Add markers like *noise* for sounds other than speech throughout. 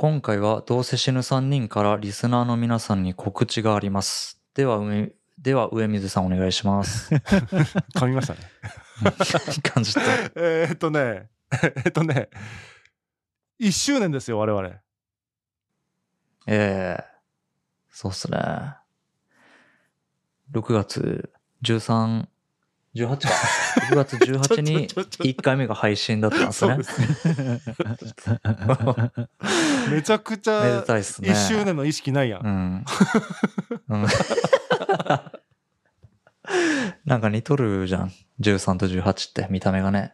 今回はどうせ死ぬ3人からリスナーの皆さんに告知があります。では、上では上水さんお願いします。*laughs* 噛みましたね。感じた。えーっとね、えっとね、1周年ですよ、我々。ええそうっすね。6月13、18か。6月18に *laughs* ちょちょちょ1回目が配信だったんですね。*laughs* めちゃくちめでゃたいっすね。1周年の意識ないやん。うん。うんなんか似とるじゃん。13と18って見た目がね。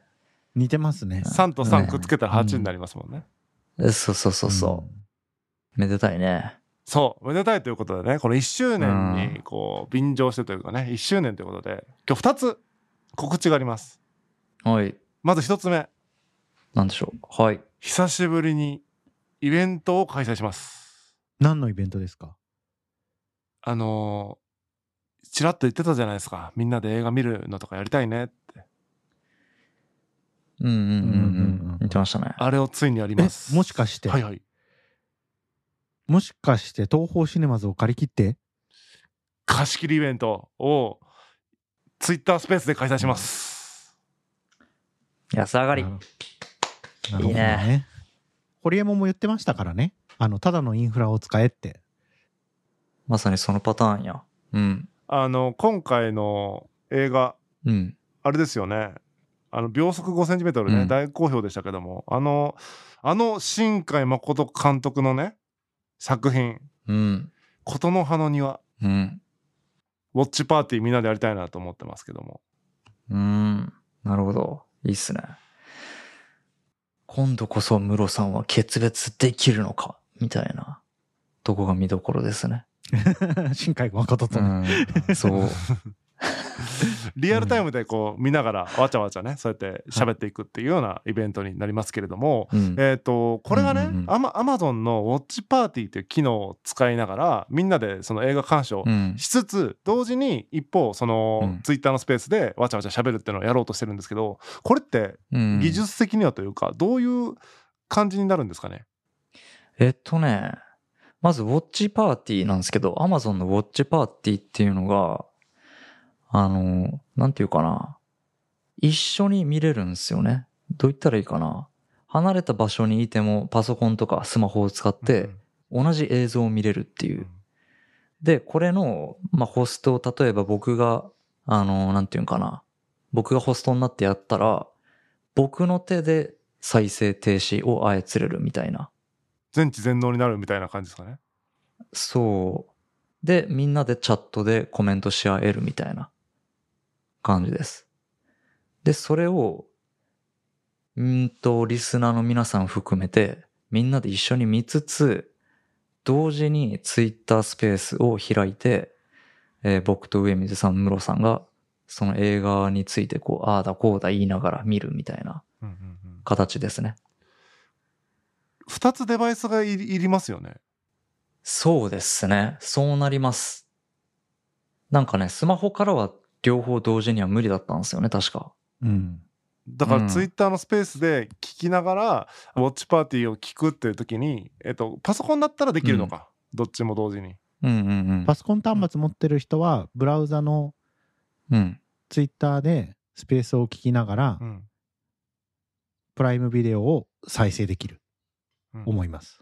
似てますね。3と3くっつけたら8になりますもんね。えそうそうそうそう。めでたいね。そう、めでたいということでね、この1周年うんにこう便乗してというかね、1周年ということで、今日2つ告知があります。はい。まず1つ目、なんでしょう。はい。久しぶりにイベントを開催します。何のイベントですか？あのーちらっと言ってたじゃないですか。みんなで映画見るのとかやりたいねって。うんうんうんううん。言ってましたね。あれをついにやりえます。もしかして、はいはい。もしかして東宝シネマズを借り切って？貸し切りイベントをツイッタースペースで開催します。安上がり。なるほどいいね。堀江門も言ってましたからね。あの、ただのインフラを使えって。まさにそのパターンや。うん。あの、今回の映画、うん。あれですよね。あの、秒速5センチメートルね、うん大好評でしたけども、あの、あの、新海誠監督のね、作品、うん。琴の葉の庭、うん。ウォッチパーティーみんなでやりたいなと思ってますけども。うん。なるほど。いいっすね。今度こそムロさんは決別できるのか？みたいな。とこが見どころですね。*laughs* 新海誠とうね。ん。そう。リアルタイムでこう見ながらわちゃわちゃね、そうやって喋っていくっていうようなイベントになりますけれども、うん。えっ、と、これがね、うんうんうんアマアマゾンのウォッチパーティーという機能を使いながら、みんなでその映画鑑賞うん。しつつ、同時に一方、その、うんツイッターのスペースでわちゃわちゃ喋るっていうのをやろうとしてるんですけど、これってうん技術的にはというか、どういう感じになるんですかね？えっとね、まずウォッチパーティーなんですけど、Amazon のウォッチパーティーっていうのが、あの、なんていうかな。一緒に見れるんですよね。どう言ったらいいかな。離れた場所にいてもパソコンとかスマホを使って同じ映像を見れるっていう。で、これの、まあ、ホストを例えば僕が、あの、なんていうんかな。僕がホストになってやったら、僕の手で再生停止を操れるみたいな。全知全能になるみたいな感じですかね。そう。で、みんなでチャットでコメントし合えるみたいな感じです。で、それを、んーと、リスナーの皆さん含めて、みんなで一緒に見つつ、同時にツイッタースペースを開いて、えー僕と上水さん、室さんが、その映画についてこう、ああだこうだ言いながら見るみたいなうんうんうん形ですね。二つデバイスがいりますよね。そうですね。そうなります。なんかね、スマホからは両方同時には無理だったんですよね、確か。うん。だからうんツイッターのスペースで聞きながら、ウォッチパーティーを聞くっていう時に、えっと、パソコンだったらできるのか。どっちも同時に。うんうんうんパ。ソコン端末持ってる人は、ブラウザのうん。ツイッターでスペースを聞きながらう、ん。プライムビデオを再生できる、うん思います。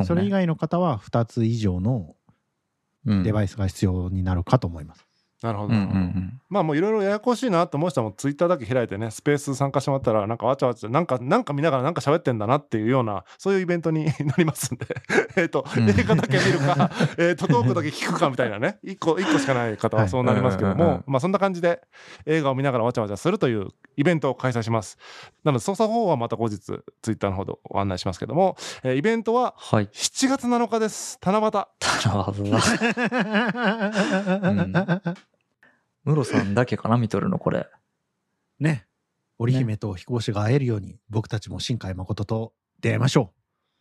ね。それ以外の方は2つ以上のうんデバイスが必要になるかと思います。なるほど。まあもういろいろややこしいなと思う人はもうツイッターだけ開いてね、スペース参加してもらったら、なんかわちゃわちゃ、なんか、なんか見ながらなんか喋ってんだなっていうような、そういうイベントに *laughs* なりますんで、*laughs* えっと、うん映画だけ見るか、*laughs* えっと、トークだけ聞くかみたいなね、一個、一個しかない方はそうなりますけどはいうんうんも、まあそんな感じで映画を見ながらわちゃわちゃするというイベントを開催します。なので操作方法はまた後日ツイッターの方でご案内しますけども、えーイベントははい。7月7日です。七夕。たなるほどな。ムロさんだけかな、見とるの、これ。ね。織姫と飛行士が会えるように、僕たちも新海誠と出会いましょ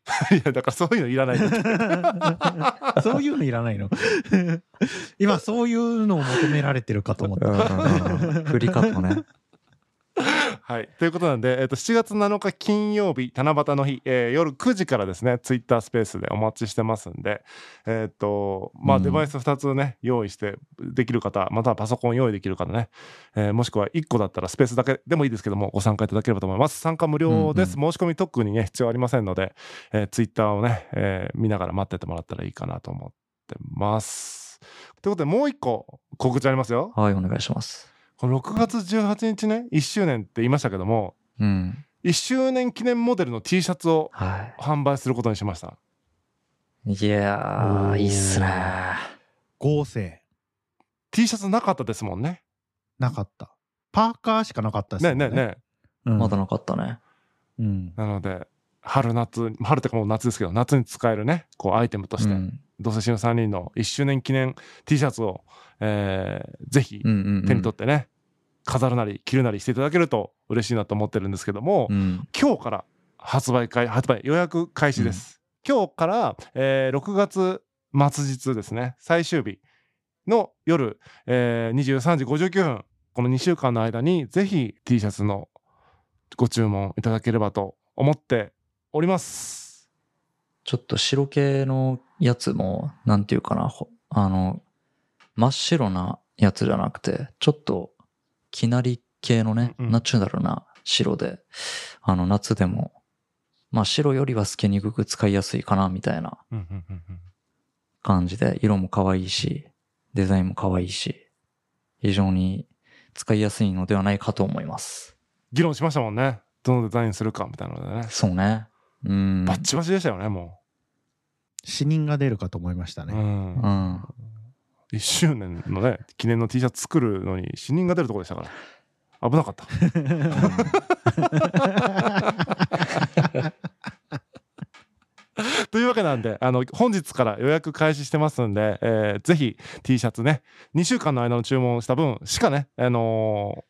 *laughs* いや、だからそういうのいらない。*laughs* そういうのいらないの。今、そういうのを求められてるかと思った。振り方ね。はい。ということなんで、えっ、と、7月7日金曜日、七夕の日、えー夜9時からですね、ツイッタースペースでお待ちしてますんで、えっ、と、まあ、うんデバイス2つね、用意してできる方、またはパソコン用意できる方ね、えーもしくは1個だったらスペースだけでもいいですけども、ご参加いただければと思います。参加無料です。申し込み特にね、必要ありませんので、えー、ツイッターをね、えー見ながら待っててもらったらいいかなと思ってます。ということで、もう1個告知ありますよ。はい、お願いします。この6月18日ね、1周年って言いましたけども、うん。1周年記念モデルの T シャツをは販売することにしました。い。いやおーー、いいっすね。合成。T シャツなかったですもんね。なかった。パーカーしかなかったですねよね。ねね。うんまだなかったね。うん。なので、春夏、春ってかもう夏ですけど、夏に使えるね、こうアイテムとして、うん。同世死の3人の1周年記念 T シャツを、えーぜひうんうんうん。手に取ってね、飾るなり着るなりしていただけると嬉しいなと思ってるんですけども、うん。今日から発売会、発売予約開始です。今日から、えー6月末日ですね、最終日の夜、えー23時59分、この2週間の間にぜひ T シャツのご注文いただければと思っております。ちょっと白系のやつも、なんていうかな、ほあの、真っ白なやつじゃなくて、ちょっと、きなり系のね、ナチュラルな白で、あの、夏でも、まあ白よりは透けにくく使いやすいかな、みたいな感じで、色も可愛いし、デザインも可愛いし、非常に使いやすいのではないかと思います。議論しましたもんね。どのデザインするかみたいなのでね。そうね。うん。バッチバチでしたよね、も死人が出るかと思いましたう。ね。うんう。ん。1周年のね、記念の T シャツ作るのに死人が出るところでしたから。危なかった。*laughs* というわけなんで、あの、本日から予約開始してますんで、えーぜひ T シャツね、2週間の間の注文した分しかね、あのー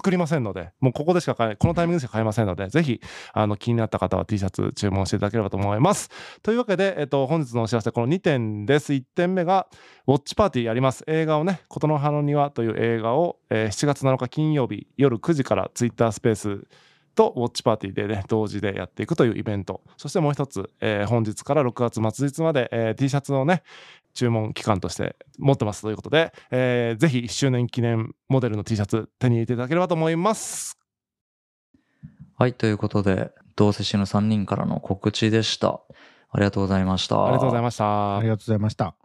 作りませんので、もうここでしか買え、このタイミングでしか買えませんので、ぜひ、あの、気になった方は T シャツ注文していただければと思います。というわけで、えっと、本日のお知らせ、この2点です。1点目が、ウォッチパーティーやります。映画をね、琴の葉の庭という映画を、えー7月7日金曜日夜9時からツイッタースペースとウォッチパーティーでね、同時でやっていくというイベント。そしてもう一つ、えー本日から6月末日まで、えー T シャツをね、注文期間として持ってますということで、えーぜひ1周年記念モデルの T シャツ手に入れていただければと思います。はい、ということで、どうせ死ぬ3人からの告知でした。ありがとうございました。ありがとうございましたあり。がとうございました。